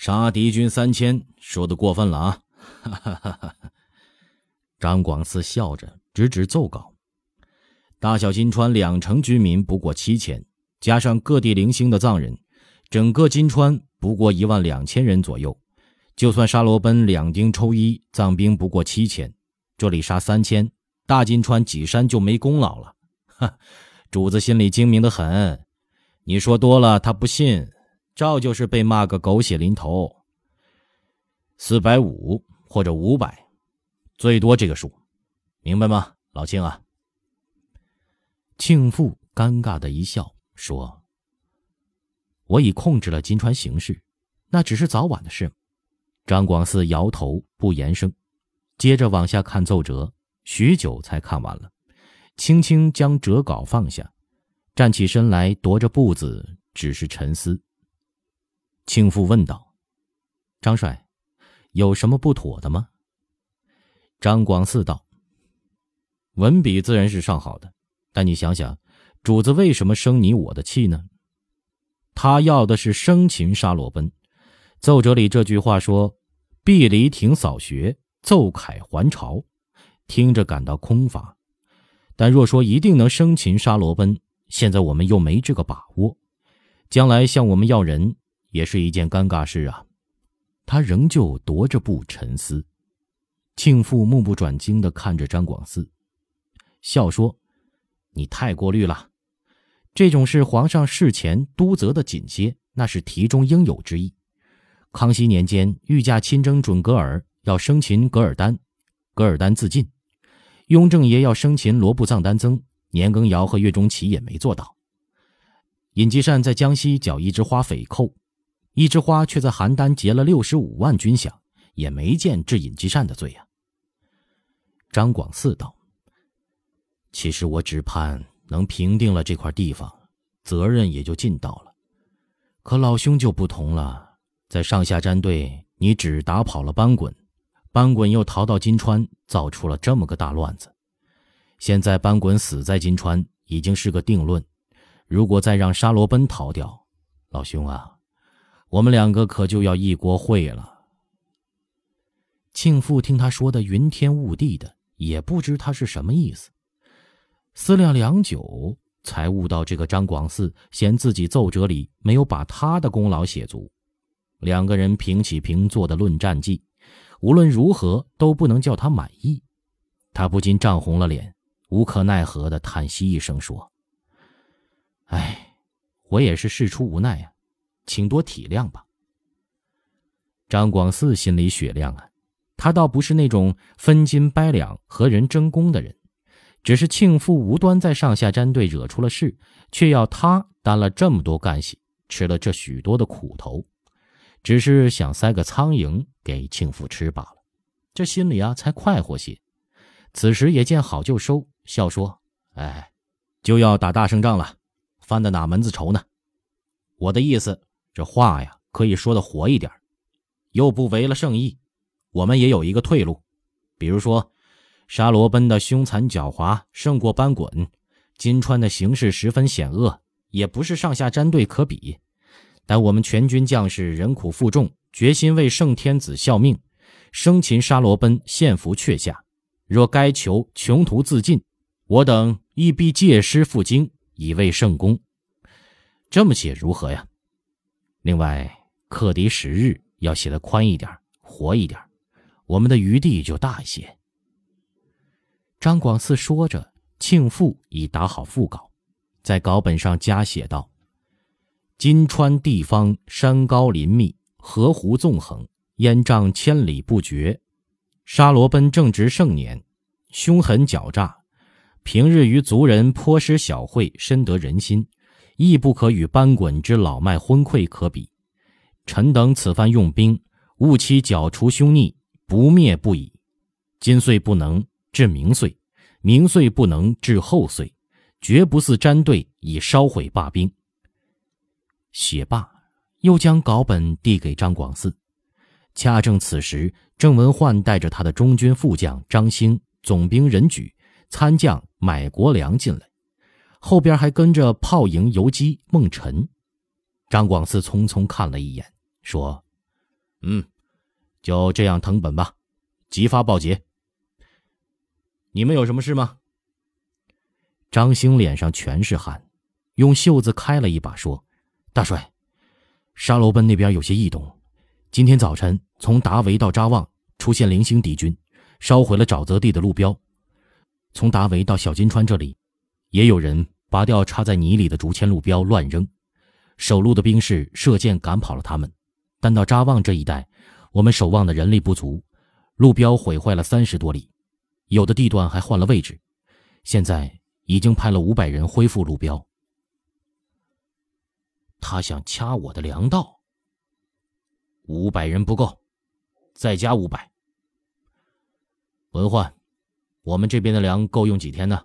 杀敌军三千，说的过分了啊！哈哈哈哈张广嗣笑着指指奏稿：“大小金川两城居民不过七千，加上各地零星的藏人，整个金川不过一万两千人左右。就算沙罗奔两丁抽一，藏兵不过七千，这里杀三千，大金川几山就没功劳了。哈，主子心里精明的很，你说多了他不信。”照就是被骂个狗血淋头。四百五或者五百，最多这个数，明白吗，老庆啊？庆父尴尬的一笑，说：“我已控制了金川形势，那只是早晚的事。”张广嗣摇头不言声，接着往下看奏折，许久才看完了，轻轻将折稿放下，站起身来，踱着步子，只是沉思。庆父问道：“张帅，有什么不妥的吗？”张广四道：“文笔自然是上好的，但你想想，主子为什么生你我的气呢？他要的是生擒沙罗奔。奏折里这句话说：‘避离亭扫学，奏凯还朝’，听着感到空乏。但若说一定能生擒沙罗奔，现在我们又没这个把握。将来向我们要人。”也是一件尴尬事啊，他仍旧踱着步沉思。庆父目不转睛地看着张广嗣，笑说：“你太过虑了，这种事皇上事前督责的紧些，那是题中应有之意。康熙年间，御驾亲征准噶尔，要生擒噶尔丹，噶尔丹自尽；雍正爷要生擒罗布藏丹增，年羹尧和岳钟琪也没做到。尹继善在江西剿一枝花匪寇。”一枝花却在邯郸劫了六十五万军饷，也没见治尹继善的罪呀。张广嗣道：“其实我只盼能平定了这块地方，责任也就尽到了。可老兄就不同了，在上下战队，你只打跑了班滚，班滚又逃到金川，造出了这么个大乱子。现在班滚死在金川，已经是个定论。如果再让沙罗奔逃掉，老兄啊！”我们两个可就要一锅烩了。庆父听他说的云天雾地的，也不知他是什么意思。思量良久，才悟到这个张广嗣嫌自己奏折里没有把他的功劳写足。两个人平起平坐的论战绩，无论如何都不能叫他满意。他不禁涨红了脸，无可奈何的叹息一声说：“哎，我也是事出无奈啊。”请多体谅吧。张广四心里雪亮啊，他倒不是那种分斤掰两和人争功的人，只是庆父无端在上下战队惹出了事，却要他担了这么多干系，吃了这许多的苦头，只是想塞个苍蝇给庆父吃罢了，这心里啊才快活些。此时也见好就收，笑说：“哎，就要打大胜仗了，犯的哪门子仇呢？我的意思。”这话呀，可以说的活一点，又不违了圣意。我们也有一个退路，比如说，沙罗奔的凶残狡猾胜过班滚，金川的形势十分险恶，也不是上下战队可比。但我们全军将士忍苦负重，决心为圣天子效命，生擒沙罗奔，献俘阙下。若该囚穷途自尽，我等亦必借尸赴京，以为圣功。这么写如何呀？另外，克敌十日要写的宽一点，活一点，我们的余地就大一些。张广嗣说着，庆父已打好副稿，在稿本上加写道：“金川地方山高林密，河湖纵横，烟瘴千里不绝。沙罗奔正值盛年，凶狠狡诈，平日与族人颇施小惠，深得人心。”亦不可与班滚之老迈昏聩可比。臣等此番用兵，务期剿除凶逆，不灭不已。今岁不能至明岁，明岁不能至后岁，绝不似詹队以烧毁罢兵。写罢，又将稿本递给张广嗣。恰正此时，郑文焕带着他的中军副将张兴、总兵任举、参将买国良进来。后边还跟着炮营游击孟晨，张广嗣匆匆看了一眼，说：“嗯，就这样藤本吧，即发报捷。你们有什么事吗？张兴脸上全是汗，用袖子开了一把，说：“大帅，沙罗奔那边有些异动。今天早晨从达维到扎旺出现零星敌军，烧毁了沼泽地的路标。从达维到小金川这里，也有人拔掉插在泥里的竹签路标乱扔。守路的兵士射箭赶跑了他们，但到扎旺这一带，我们守望的人力不足，路标毁坏了三十多里，有的地段还换了位置。现在。”已经派了五百人恢复路标。他想掐我的粮道。五百人不够，再加五百。文焕，我们这边的粮够用几天呢？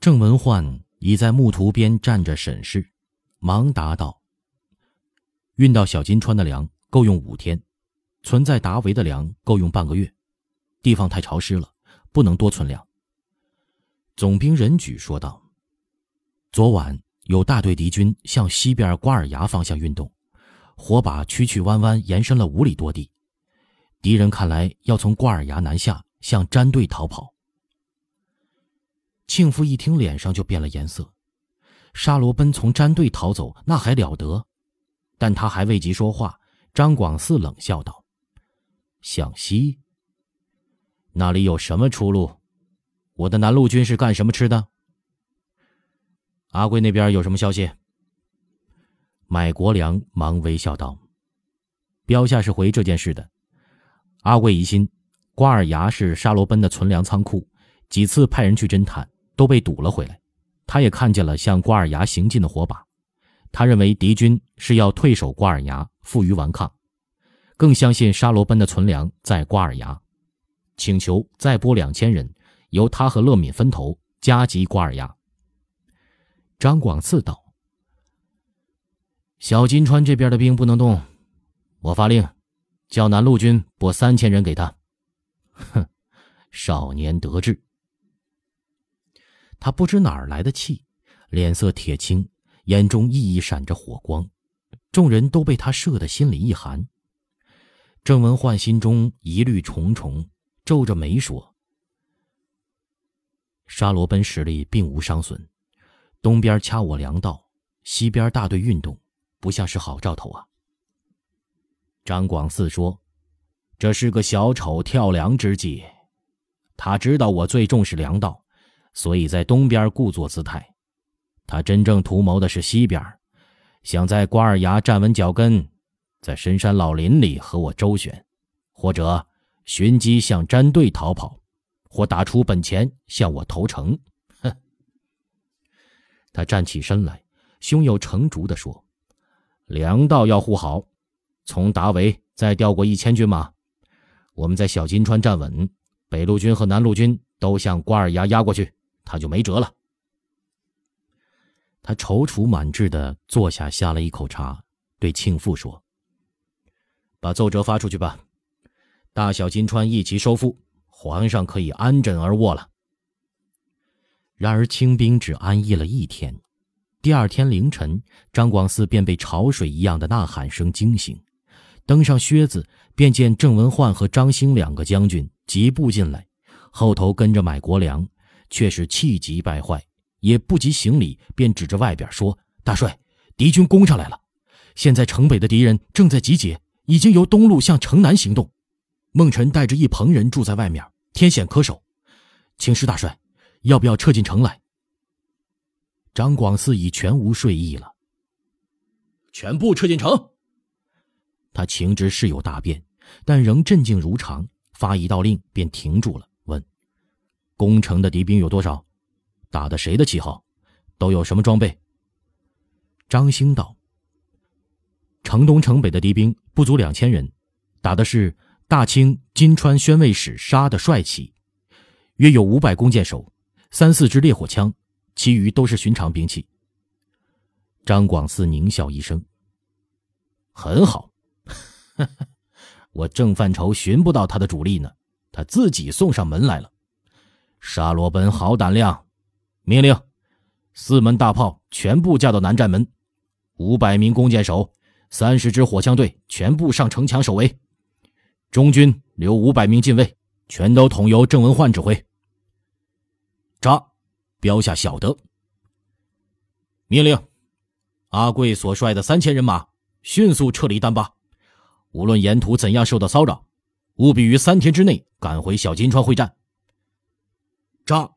郑文焕已在木图边站着审视，忙答道：“运到小金川的粮够用五天，存在达维的粮够用半个月。地方太潮湿了，不能多存粮。”总兵任举说道：“昨晚有大队敌军向西边瓜尔牙方向运动，火把曲曲弯弯延伸了五里多地。敌人看来要从瓜尔牙南下，向詹队逃跑。”庆父一听，脸上就变了颜色。沙罗奔从战队逃走，那还了得？但他还未及说话，张广四冷笑道：“向西？那里有什么出路？”我的南路军是干什么吃的？阿贵那边有什么消息？买国良忙微笑道：“标下是回这件事的。阿贵疑心瓜尔牙是沙罗奔的存粮仓库，几次派人去侦探，都被堵了回来。他也看见了向瓜尔牙行进的火把，他认为敌军是要退守瓜尔牙，负隅顽抗，更相信沙罗奔的存粮在瓜尔牙，请求再拨两千人。”由他和乐敏分头夹击瓜尔牙。张广赐道：“小金川这边的兵不能动，我发令，叫南路军拨三千人给他。”哼，少年得志。他不知哪儿来的气，脸色铁青，眼中熠熠闪着火光，众人都被他射得心里一寒。郑文焕心中疑虑重重，皱着眉说。沙罗奔实力并无伤损，东边掐我粮道，西边大队运动，不像是好兆头啊。张广四说：“这是个小丑跳梁之计，他知道我最重视粮道，所以在东边故作姿态。他真正图谋的是西边，想在瓜尔牙站稳脚跟，在深山老林里和我周旋，或者寻机向战队逃跑。”或打出本钱向我投诚，哼！他站起身来，胸有成竹地说：“粮道要护好，从达维再调过一千军马，我们在小金川站稳，北路军和南路军都向瓜尔牙压过去，他就没辙了。”他踌躇满志的坐下，下了一口茶，对庆父说：“把奏折发出去吧，大小金川一齐收复。”皇上可以安枕而卧了。然而清兵只安逸了一天，第二天凌晨，张广嗣便被潮水一样的呐喊声惊醒，登上靴子，便见郑文焕和张兴两个将军疾步进来，后头跟着买国粮，却是气急败坏，也不及行礼，便指着外边说：“大帅，敌军攻上来了！现在城北的敌人正在集结，已经由东路向城南行动。孟辰带着一棚人住在外面。”天险可守，请示大帅，要不要撤进城来？张广嗣已全无睡意了。全部撤进城。他情知事有大变，但仍镇静如常，发一道令便停住了，问：“攻城的敌兵有多少？打的谁的旗号？都有什么装备？”张兴道：“城东城北的敌兵不足两千人，打的是。”大清金川宣慰使杀的帅旗，约有五百弓箭手，三四支烈火枪，其余都是寻常兵器。张广嗣狞笑一声：“很好，我正犯愁寻不到他的主力呢，他自己送上门来了。沙罗奔好胆量，命令。四门大炮全部架到南站门，五百名弓箭手，三十支火枪队全部上城墙守卫，中军留五百名禁卫，全都统由郑文焕指挥。扎，标下晓得。命令，阿贵所率的三千人马。迅速撤离丹巴，无论沿途怎样受到骚扰，务必于三天之内赶回小金川会战。扎。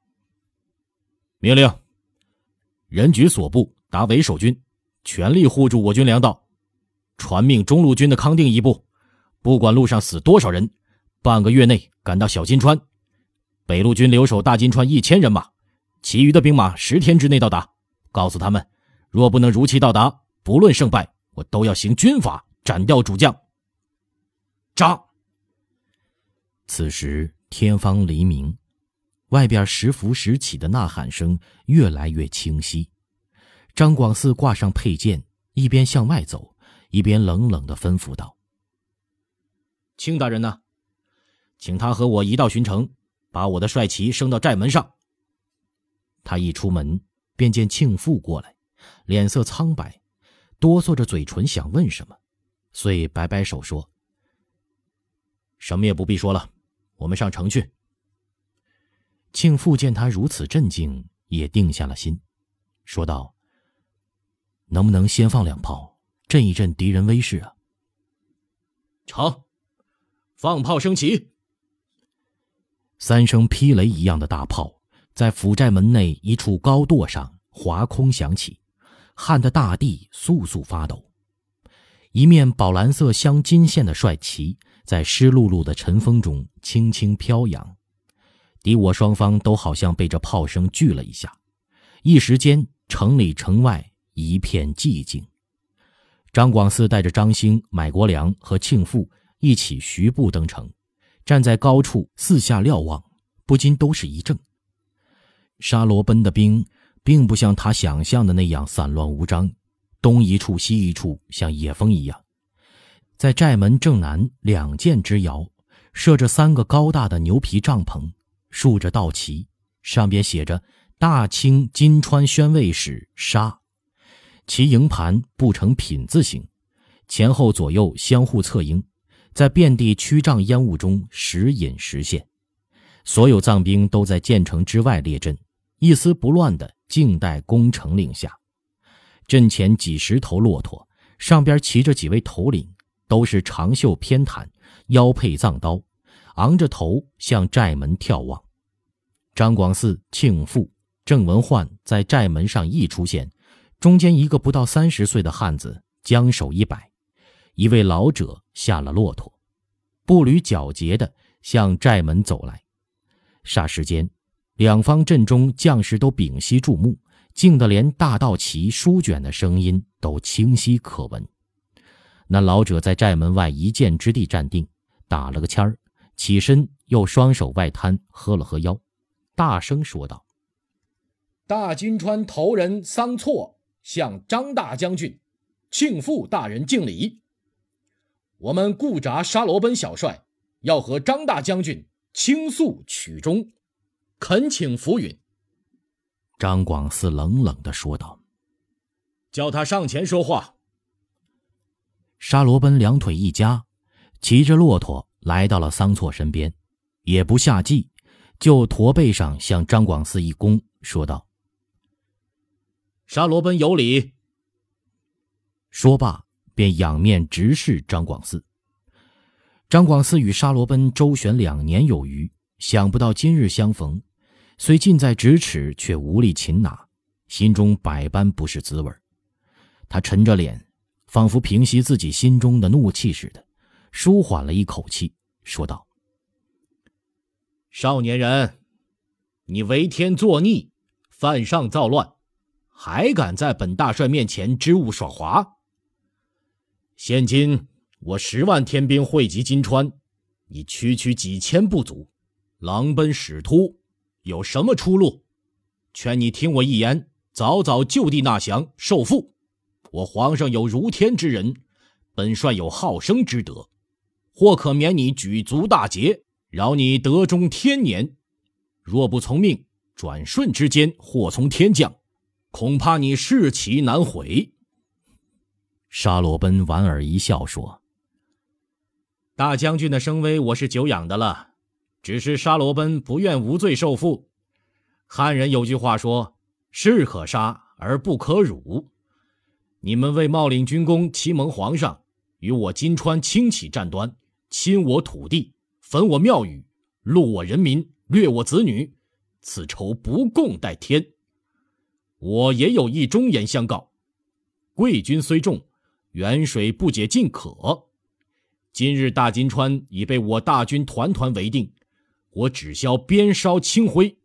命令，人局所部达为守军，全力护住我军粮道。传命中路军的康定一部，不管路上死多少人，半个月内赶到小金川。北路军留守大金川一千人马，其余的兵马十天之内到达。告诉他们，若不能如期到达，不论胜败，我都要行军法，斩掉主将。扎。此时天方黎明。外边时伏时起的呐喊声越来越清晰，张广四挂上佩剑，一边向外走，一边冷冷的吩咐道：“庆大人呢？请他和我一道巡城，把我的帅旗升到寨门上。”他一出门，便见庆父过来，脸色苍白，哆嗦着嘴唇想问什么，遂摆摆手说：“什么也不必说了，我们上城去。”庆父见他如此镇静，也定下了心，说道：“能不能先放两炮，震一震敌人威势啊？”成，放炮升旗。三声霹雷一样的大炮在府寨门内一处高垛上划空响起，撼得大地簌簌发抖。一面宝蓝色镶金线的帅旗在湿漉漉的晨风中轻轻飘扬。敌我双方都好像被这炮声聚了一下，一时间城里城外一片寂静。张广嗣带着张兴、买国良和庆父一起徐步登城，站在高处四下瞭望，不禁都是一怔。沙罗奔的兵并不像他想象的那样散乱无章，东一处西一处，像野蜂一样。在寨门正南两箭之遥，设着三个高大的牛皮帐篷。竖着道旗，上边写着“大清金川宣慰使沙”，其营盘布成品字形，前后左右相互侧应，在遍地曲障烟雾中时隐时现。所有藏兵都在建城之外列阵，一丝不乱的静待攻城令下。阵前几十头骆驼，上边骑着几位头领，都是长袖偏袒，腰佩藏刀。昂着头向寨门眺望，张广嗣、庆父、郑文焕在寨门上一出现，中间一个不到三十岁的汉子将手一摆，一位老者下了骆驼，步履皎洁地向寨门走来。霎时间，两方阵中将士都屏息注目，静得连大道旗书卷的声音都清晰可闻。那老者在寨门外一箭之地站定，打了个签儿。起身，又双手外摊，喝了喝腰，大声说道：“大金川头人桑措向张大将军、庆父大人敬礼。我们固扎沙罗奔小帅要和张大将军倾诉曲中，恳请浮允。”张广嗣冷冷的说道：“叫他上前说话。”沙罗奔两腿一夹，骑着骆驼。来到了桑措身边，也不下计，就驼背上向张广嗣一躬，说道：“沙罗奔有礼。”说罢，便仰面直视张广嗣。张广嗣与沙罗奔周旋两年有余，想不到今日相逢，虽近在咫尺，却无力擒拿，心中百般不是滋味他沉着脸，仿佛平息自己心中的怒气似的，舒缓了一口气。说道：“少年人，你为天作逆，犯上造乱，还敢在本大帅面前支吾耍滑？现今我十万天兵汇集金川，你区区几千部族，狼奔使突，有什么出路？劝你听我一言，早早就地纳降受缚。我皇上有如天之人，本帅有好生之德。”或可免你举足大劫，饶你德中天年；若不从命，转瞬之间祸从天降，恐怕你士气难悔。沙罗奔莞尔一笑说：“大将军的声威我是久仰的了，只是沙罗奔不愿无罪受缚。汉人有句话说：‘士可杀而不可辱。’你们为冒领军功，欺蒙皇上，与我金川轻起战端，侵我土地，焚我庙宇，戮我人民，掠我子女，此仇不共戴天。我也有意忠言相告：贵军虽重。”远水不解近渴，今日大金川已被我大军团团围定，我只消鞭梢清辉，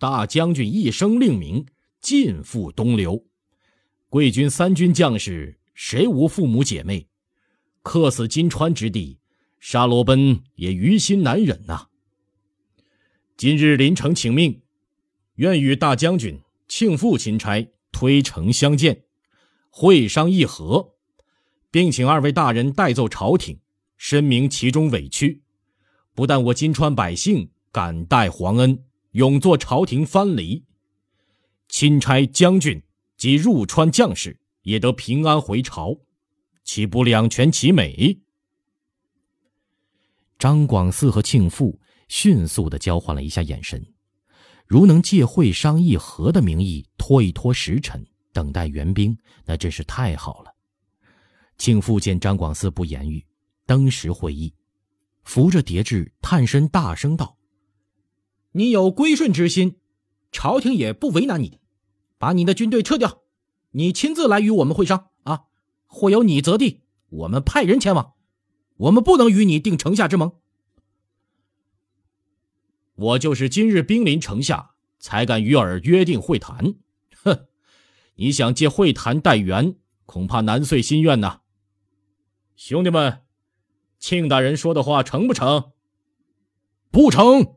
大将军一声令名，尽赴东流。贵军三军将士，谁无父母姐妹？客死金川之地，沙罗奔也于心难忍呐。今日临城请命，愿与大将军庆父钦差推诚相见，会商议和。并请二位大人代奏朝廷，申明其中委屈。不但我金川百姓感戴皇恩，永作朝廷藩篱，钦差将军及入川将士也得平安回朝，岂不两全其美？张广嗣和庆父迅速的交换了一下眼神，如能借会商议和的名义拖一拖时辰，等待援兵，那真是太好了。庆父见张广嗣不言语，登时会意，扶着叠志，探身大声道：“你有归顺之心，朝廷也不为难你，把你的军队撤掉，你亲自来与我们会商啊！或有你择地，我们派人前往。我们不能与你定城下之盟。我就是今日兵临城下，才敢与尔约定会谈。哼，你想借会谈待援，恐怕难遂心愿呐！”兄弟们，庆大人说的话成不成？不成！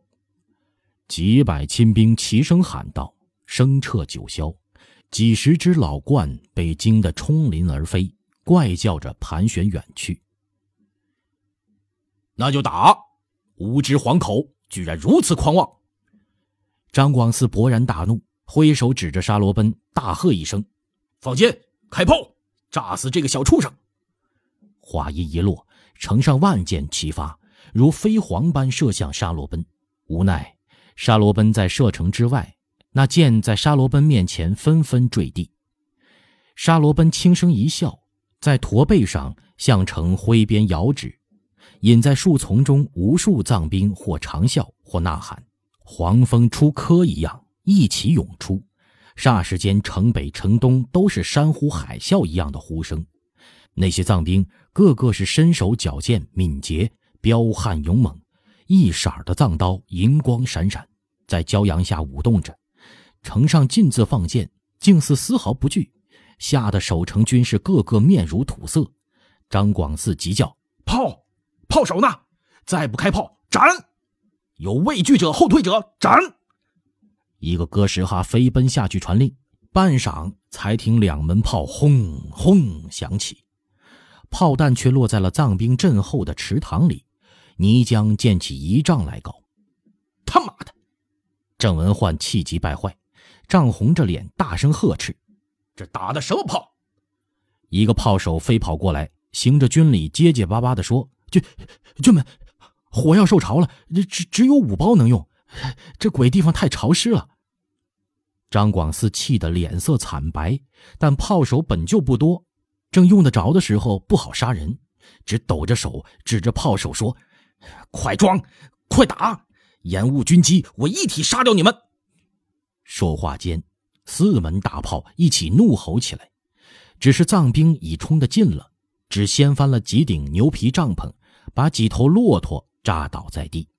几百亲兵齐声喊道，声彻九霄。几十只老鹳被惊得冲林而飞，怪叫着盘旋远去。那就打！无知黄口，居然如此狂妄！张广嗣勃然大怒，挥手指着沙罗奔，大喝一声：“放箭，开炮，炸死这个小畜生！”话音一落，城上万箭齐发，如飞蝗般射向沙罗奔。无奈，沙罗奔在射程之外，那箭在沙罗奔面前纷纷坠地。沙罗奔轻声一笑，在驼背上向城挥鞭遥指，引在树丛中无数藏兵或长啸或呐喊，黄蜂出窠一样一起涌出。霎时间，城北城东都是山呼海啸一样的呼声。那些藏兵个个是身手矫健、敏捷、彪悍勇猛，一色的藏刀银光闪闪，在骄阳下舞动着。城上尽自放箭，竟似丝毫不惧，吓得守城军士个个面如土色。张广嗣急叫：“炮，炮手呢？再不开炮，斩！有畏惧者、后退者，斩！”一个哥什哈飞奔下去传令，半晌才听两门炮轰轰响起。炮弹却落在了藏兵阵后的池塘里，泥浆溅起一丈来高。他妈的！郑文焕气急败坏，涨红着脸，大声呵斥：“这打的什么炮？”一个炮手飞跑过来，行着军礼，结结巴巴地说：“军军们，火药受潮了，只只有五包能用，这鬼地方太潮湿了。”张广四气得脸色惨白，但炮手本就不多。正用得着的时候，不好杀人，只抖着手指着炮手说：“快装，快打，延误军机，我一体杀掉你们！”说话间，四门大炮一起怒吼起来。只是藏兵已冲得近了，只掀翻了几顶牛皮帐篷，把几头骆驼扎倒在地。